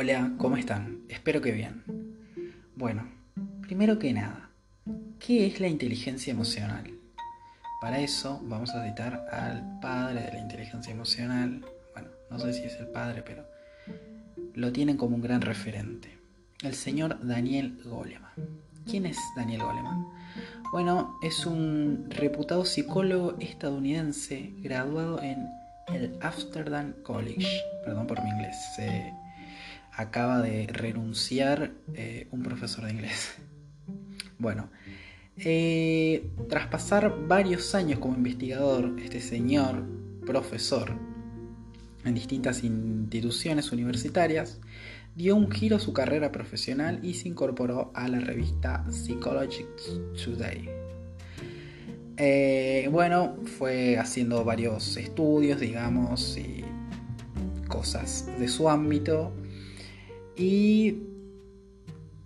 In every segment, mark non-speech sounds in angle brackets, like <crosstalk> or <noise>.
Hola, ¿cómo están? Espero que bien. Bueno, primero que nada, ¿qué es la inteligencia emocional? Para eso vamos a citar al padre de la inteligencia emocional. Bueno, no sé si es el padre, pero lo tienen como un gran referente. El señor Daniel Goleman. ¿Quién es Daniel Goleman? Bueno, es un reputado psicólogo estadounidense graduado en el Amsterdam College. Perdón por mi inglés. Acaba de renunciar eh, un profesor de inglés. <laughs> Bueno, eh, tras pasar varios años como investigador, este señor profesor en distintas instituciones universitarias, dio un giro a su carrera profesional y se incorporó a la revista Psychology Today. Eh, bueno, fue haciendo varios estudios, digamos, y cosas de su ámbito. Y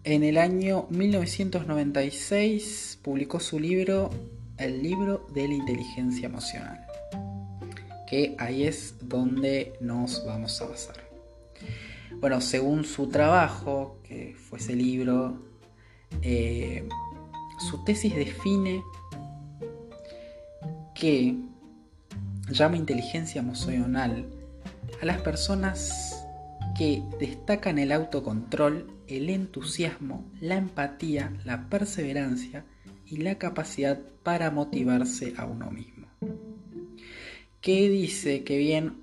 en el año 1996 publicó su libro, El libro de la inteligencia emocional. Que ahí es donde nos vamos a basar. Bueno, según su trabajo, que fue ese libro, eh, su tesis define que llama inteligencia emocional a las personas que destacan el autocontrol, el entusiasmo, la empatía, la perseverancia y la capacidad para motivarse a uno mismo. Que dice que bien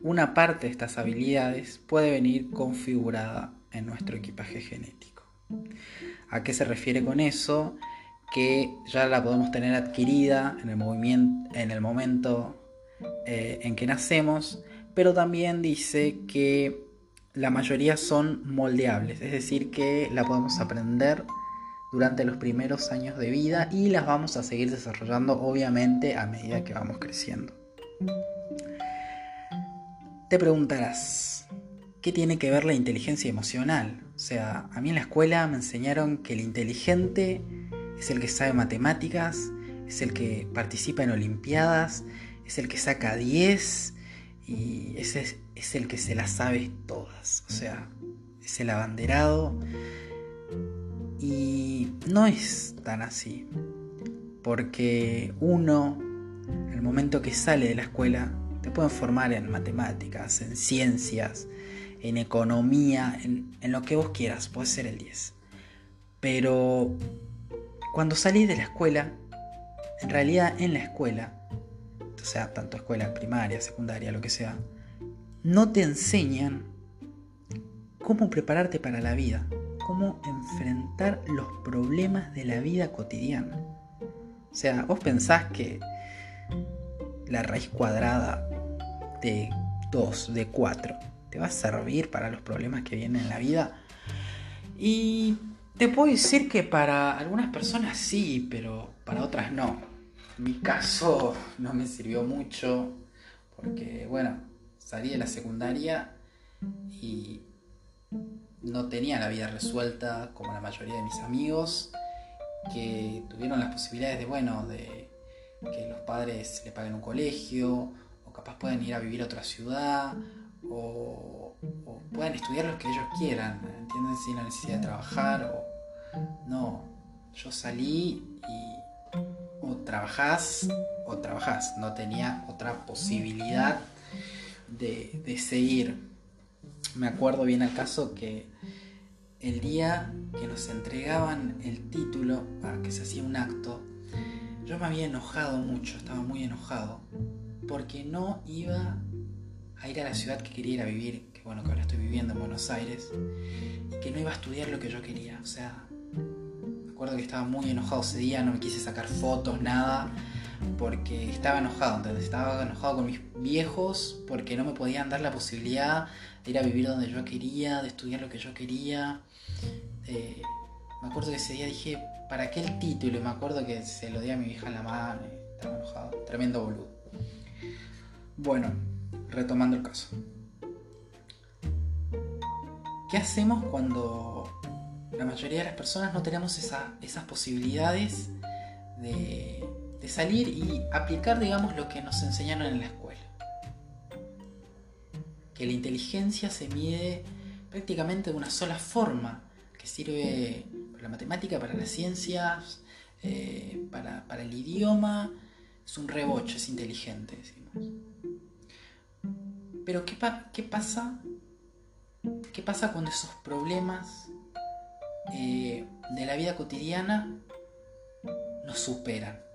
una parte de estas habilidades puede venir configurada en nuestro equipaje genético. ¿A qué se refiere con eso? Que ya la podemos tener adquirida en el, movimiento, en el momento eh, en que nacemos, pero también dice que la mayoría son moldeables, es decir, que la podemos aprender durante los primeros años de vida y las vamos a seguir desarrollando obviamente a medida que vamos creciendo. Te preguntarás, ¿qué tiene que ver la inteligencia emocional? O sea, a mí en la escuela me enseñaron que el inteligente es el que sabe matemáticas, es el que participa en olimpiadas, es el que saca 10 y ese es, el que se las sabe todas. O sea, es el abanderado. Y no es tan así. Porque uno, en el momento que sale de la escuela, te pueden formar en matemáticas, en ciencias, en economía, en, lo que vos quieras, puede ser el 10. Pero cuando salís de la escuela, en realidad en la escuela, o sea, tanto escuela primaria, secundaria, lo que sea, no te enseñan cómo prepararte para la vida, cómo enfrentar los problemas de la vida cotidiana. O sea, vos pensás que la raíz cuadrada de 2, de 4, te va a servir para los problemas que vienen en la vida. Y te puedo decir que para algunas personas sí, pero para otras no. En mi caso no me sirvió mucho porque, bueno, salí de la secundaria y no tenía la vida resuelta como la mayoría de mis amigos que tuvieron las posibilidades de, bueno, de que los padres le paguen un colegio, o capaz pueden ir a vivir a otra ciudad, o, pueden estudiar lo que ellos quieran, ¿entienden? Sin la necesidad de trabajar, o no. Yo salí y o trabajás o trabajás, no tenía otra posibilidad de, seguir. Me acuerdo bien al caso que el día que nos entregaban el título para que se hacía un acto, yo me había enojado mucho, estaba muy enojado, porque no iba a ir a la ciudad que quería ir a vivir, que bueno, que ahora estoy viviendo en Buenos Aires, y que no iba a estudiar lo que yo quería. O sea, me acuerdo que estaba muy enojado ese día, no me quise sacar fotos, nada, porque estaba enojado, entonces estaba enojado con mis viejos, porque no me podían dar la posibilidad de ir a vivir donde yo quería, de estudiar lo que yo quería. Eh, me acuerdo que ese día dije, ¿para qué el título? Y me acuerdo que se lo di a mi hija en la mano estaba enojado. Tremendo boludo. Bueno, retomando el caso. ¿Qué hacemos cuando la mayoría de las personas no tenemos esas posibilidades de, de salir y aplicar, digamos, lo que nos enseñaron en la escuela? Que la inteligencia se mide prácticamente de una sola forma, que sirve para la matemática, para las ciencias, eh, para, el idioma. Es un rebocho, es inteligente, decimos. Pero ¿qué, qué pasa? ¿Qué pasa cuando esos problemas eh, de la vida cotidiana nos superan?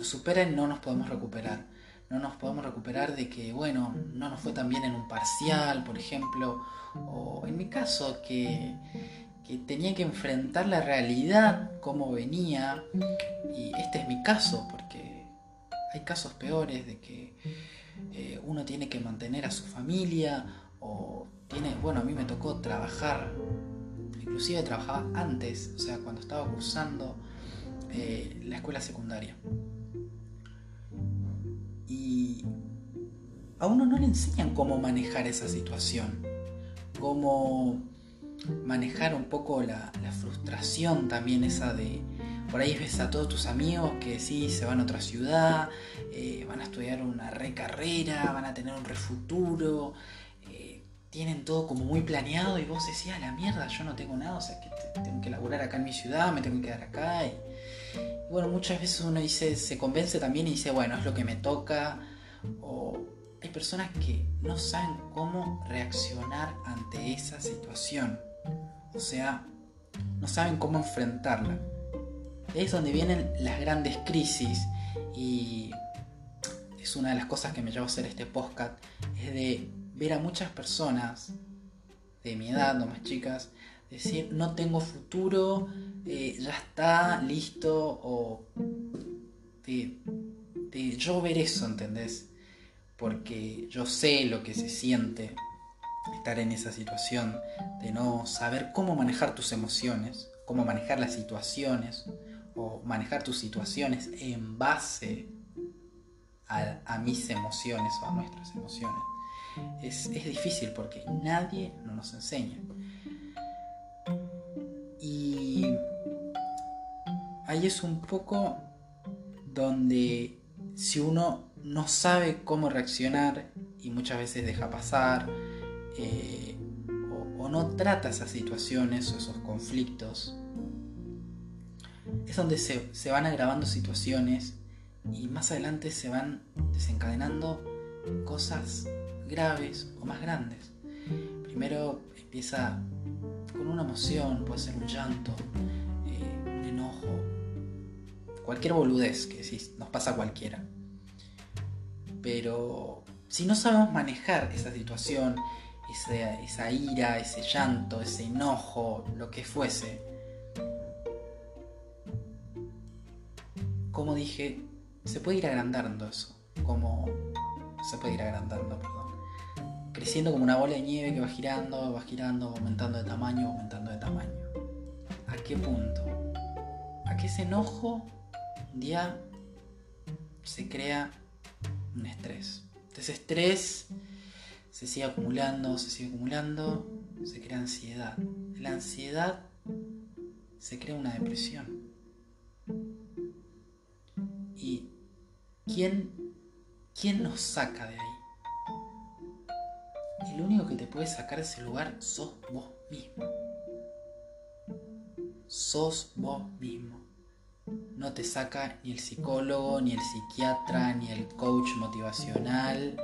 Nos superan y no nos podemos recuperar. No nos podemos recuperar de que, bueno, no nos fue tan bien en un parcial, por ejemplo, o en mi caso, que, tenía que enfrentar la realidad, cómo venía, y este es mi caso, porque hay casos peores de que eh, uno tiene que mantener a su familia, o tiene, bueno, a mí me tocó trabajar, inclusive trabajaba antes, o sea, cuando estaba cursando eh, la escuela secundaria a uno no le enseñan cómo manejar esa situación, cómo manejar un poco la, frustración también esa de, por ahí ves a todos tus amigos que sí, se van a otra ciudad, eh, van a estudiar una recarrera, van a tener un refuturo, eh, tienen todo como muy planeado y vos decís, a la mierda, yo no tengo nada, o sea que tengo que laburar acá en mi ciudad, me tengo que quedar acá. Y, bueno, muchas veces uno dice, se convence también y dice, bueno, es lo que me toca. O hay personas que no saben cómo reaccionar ante esa situación. O sea, no saben cómo enfrentarla. Es donde vienen las grandes crisis y es una de las cosas que me llevó a hacer este podcast, es de ver a muchas personas de mi edad o más chicas decir no tengo futuro, eh, ya está, listo, o de, yo ver eso, ¿entendés? Porque yo sé lo que se siente estar en esa situación, de no saber cómo manejar tus emociones, cómo manejar las situaciones, o manejar tus situaciones en base a, mis emociones o a nuestras emociones. Es, es difícil porque nadie nos enseña. Y ahí es un poco donde si uno no sabe cómo reaccionar y muchas veces deja pasar eh, o, no trata esas situaciones o esos conflictos, es donde se, se van agravando situaciones y más adelante se van desencadenando cosas graves o más grandes. Primero empieza con una emoción, puede ser un llanto, eh, un enojo, cualquier boludez que si nos pasa cualquiera. Pero si no sabemos manejar esa situación, esa, esa ira, ese llanto, ese enojo, lo que fuese, como dije, se puede ir agrandando eso, como se puede ir agrandando, perdón creciendo como una bola de nieve que va girando, va girando, aumentando de tamaño, aumentando de tamaño. ¿A qué punto? A qué ese enojo un día se crea un estrés. Ese estrés se sigue acumulando, se sigue acumulando, se crea ansiedad. La ansiedad se crea una depresión. ¿Y quién, quién nos saca de ahí? el único que te puede sacar de ese lugar sos vos mismo. Sos vos mismo. No te saca ni el psicólogo, ni el psiquiatra, ni el coach motivacional,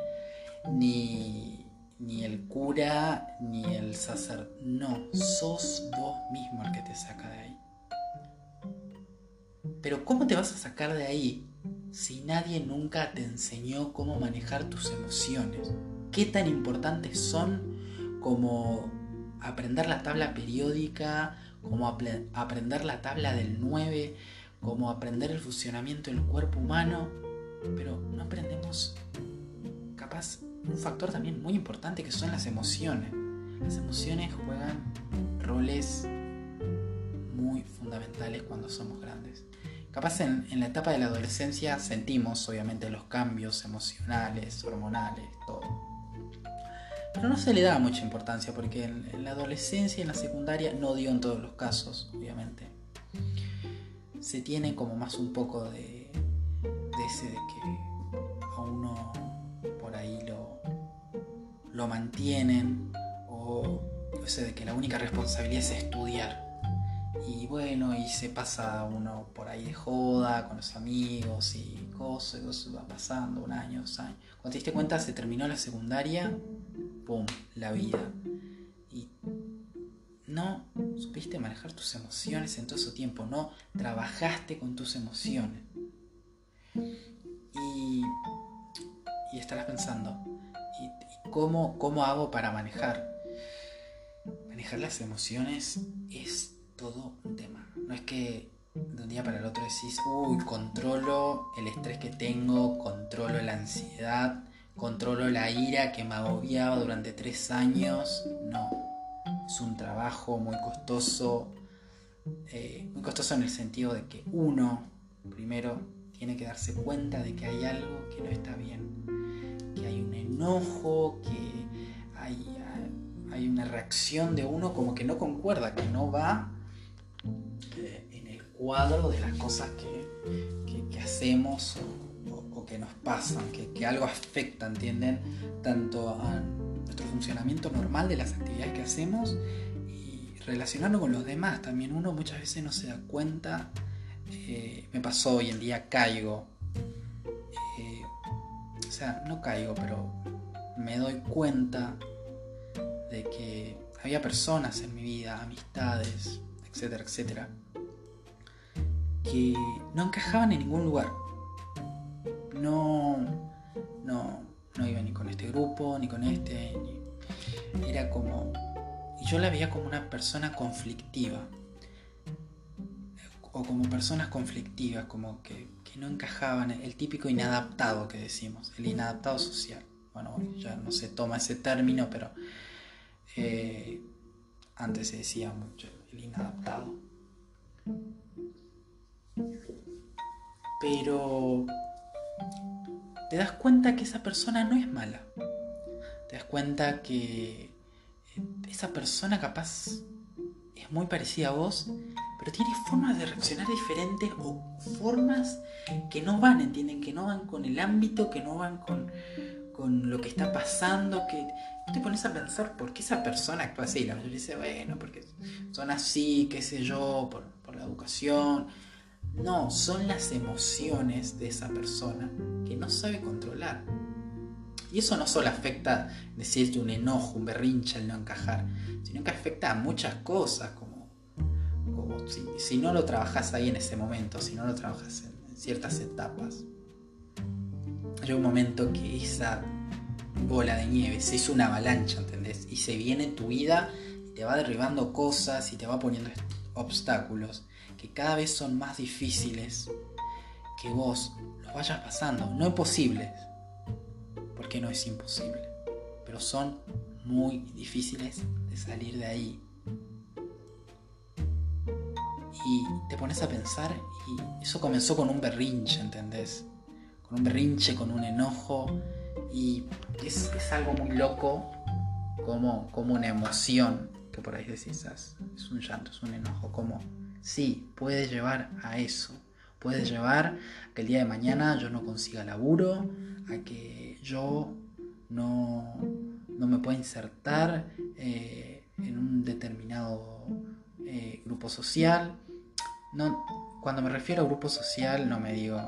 ni, ni el cura, ni el sacerdote. No, sos vos mismo el que te saca de ahí. Pero ¿cómo te vas a sacar de ahí si nadie nunca te enseñó cómo manejar tus emociones? qué tan importantes son como aprender la tabla periódica, como aprender la tabla del 9, como aprender el funcionamiento del cuerpo humano, pero no aprendemos capaz un factor también muy importante que son las emociones. Las emociones juegan roles muy fundamentales cuando somos grandes. Capaz en, en, la etapa de la adolescencia sentimos obviamente los cambios emocionales, hormonales, todo. Pero no se le da mucha importancia porque en, la adolescencia y en la secundaria no dio en todos los casos, obviamente. Se tiene como más un poco de, ese de que a uno por ahí lo, lo mantienen o ese de que la única responsabilidad es estudiar. Y bueno, y se pasa uno por ahí de joda con los amigos y cosas, y cosas va pasando, un año, dos años. Cuando te diste cuenta, se terminó la secundaria, ¡pum! La vida. Y no supiste manejar tus emociones en todo ese tiempo, no trabajaste con tus emociones. Y, y estarás pensando, ¿y, cómo, cómo hago para manejar? Manejar las emociones es todo un tema. No es que de un día para el otro decís, uy, controlo el estrés que tengo, controlo la ansiedad, controlo la ira que me agobiaba durante tres años. No, es un trabajo muy costoso, eh, muy costoso en el sentido de que uno, primero, tiene que darse cuenta de que hay algo que no está bien, que hay un enojo, que hay, hay una reacción de uno como que no concuerda, que no va eh, en el cuadro de las cosas que, hacemos o, que nos pasan, que, que algo afecta, ¿entienden? Tanto a nuestro funcionamiento normal de las actividades que hacemos y relacionarlo con los demás. También uno muchas veces no se da cuenta, eh, me pasó hoy en día, caigo. Eh, o sea, no caigo, pero me doy cuenta de que había personas en mi vida, amistades, etcétera, etcétera, que no encajaban en ningún lugar. No, no, no iba ni con este grupo, ni con este, era como... Yo la veía como una persona conflictiva. O como personas conflictivas, como que, no encajaban, el típico inadaptado que decimos, el inadaptado social. Bueno, ya no se toma ese término, pero eh, antes se decía mucho el inadaptado. Pero te das cuenta que esa persona no es mala. Te das cuenta que eh, esa persona capaz es muy parecida a vos, pero tiene formas de reaccionar diferentes o formas que no van, ¿entienden? Que no van con el ámbito, que no van con, lo que está pasando, que te pones a pensar por qué esa persona actúa así. La mayoría dice, bueno, porque son así, qué sé yo, por, por la educación, no, son las emociones de esa persona que no sabe controlar. Y eso no solo afecta, decirte, un enojo, un berrinche, el no encajar, sino que afecta a muchas cosas, como, como si, no lo trabajas ahí en ese momento, si no lo trabajas en, ciertas etapas. Hay un momento que esa bola de nieve se hizo una avalancha, ¿entendés? Y se viene en tu vida y te va derribando cosas y te va poniendo obstáculos que cada vez son más difíciles que vos los vayas pasando. No imposibles, porque no es imposible, pero son muy difíciles de salir de ahí. Y te pones a pensar y eso comenzó con un berrinche, ¿entendés? Con un berrinche, con un enojo y es, algo muy loco como, como una emoción que por ahí decís, ah, es un llanto, es un enojo, como Sí, puede llevar a eso. Puede llevar a que el día de mañana yo no consiga laburo, a que yo no, me pueda insertar eh, en un determinado eh, grupo social. No, cuando me refiero a grupo social no me digo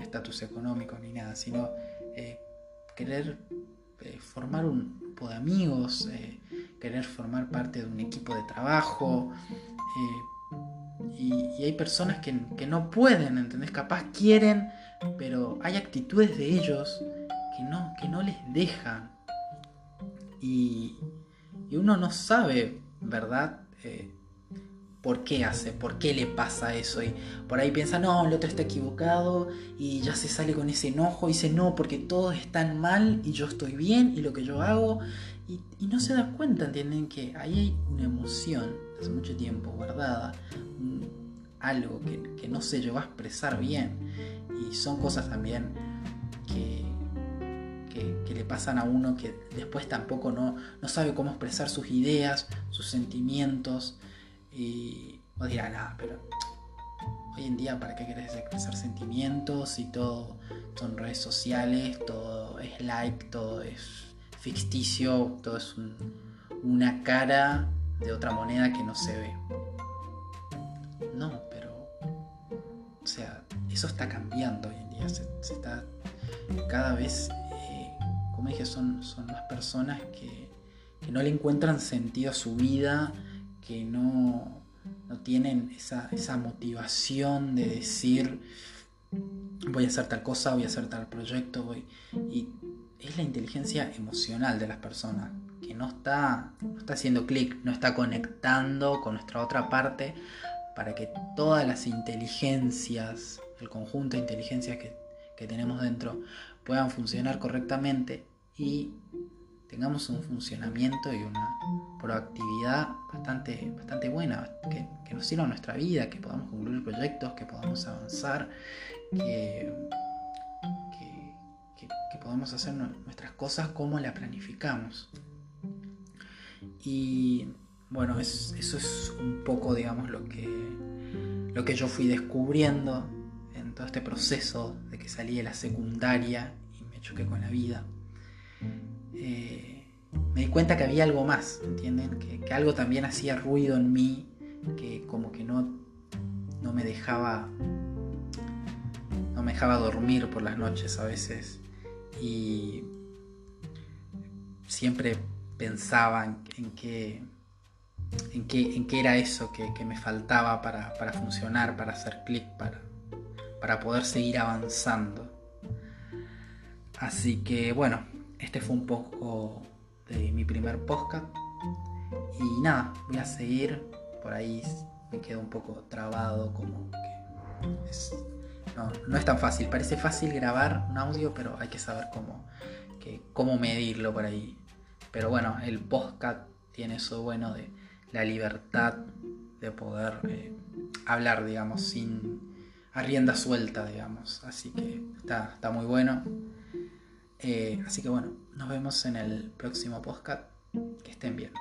estatus económico ni nada, sino eh, querer formar un grupo de amigos, querer formar parte de un equipo de trabajo, y, hay personas que, no pueden, ¿entendés? Capaz quieren, pero hay actitudes de ellos que no, que no les dejan. Y, uno no sabe, ¿verdad? Eh, por qué hace, por qué le pasa eso. Y por ahí piensa, no, el otro está equivocado y ya se sale con ese enojo y dice, no, porque todos están mal y yo estoy bien y lo que yo hago. Y, no se da cuenta, ¿entienden? Que ahí hay una emoción hace mucho tiempo guardada, algo que, no se llegó a expresar bien. Y son cosas también que, que, le pasan a uno que después tampoco no, no, sabe cómo expresar sus ideas, sus sentimientos. Y vos dirán, ah, pero hoy en día, ¿para qué querés expresar sentimientos? Y todo son redes sociales, todo es like, todo es ficticio, todo es un, una cara de otra moneda que no se ve. No, pero. O sea, eso está cambiando hoy en día. Se, está. Cada vez. Eh, como dije, son, son más personas que, que no le encuentran sentido a su vida, que no, no tienen esa, esa motivación de decir voy a hacer tal cosa, voy a hacer tal proyecto, voy... es la inteligencia emocional de las personas, que no está, no está haciendo clic, no está conectando con nuestra otra parte para que todas las inteligencias, el conjunto de inteligencias que, que tenemos dentro, puedan funcionar correctamente y tengamos un funcionamiento y una proactividad bastante, bastante buena, que, que nos sirva a nuestra vida, que podamos concluir proyectos, que podamos avanzar, que, que, podamos hacer nuestras cosas como las planificamos. Y bueno, eso es un poco, digamos, lo que, lo que yo fui descubriendo en todo este proceso de que salí de la secundaria y me choqué con la vida. Eh, me di cuenta que había algo más, ¿entienden? Que, algo también hacía ruido en mí, que como que no, no me dejaba no me dejaba dormir por las noches a veces y siempre pensaba en, qué, en, qué, en qué era eso que, me faltaba para, funcionar, para hacer clic, para, para poder seguir avanzando. Así que bueno, este fue un poco de mi primer podcast. Y nada, voy a seguir. Por ahí me quedo un poco trabado, como que no, no, es tan fácil. Parece fácil grabar un audio, pero hay que saber cómo, que, cómo medirlo por ahí. Pero bueno, el podcast tiene eso bueno de la libertad de poder eh, hablar, digamos, sin a rienda suelta, digamos. Así que está, está muy bueno. Eh, así que bueno, nos vemos en el próximo podcast. Que estén bien.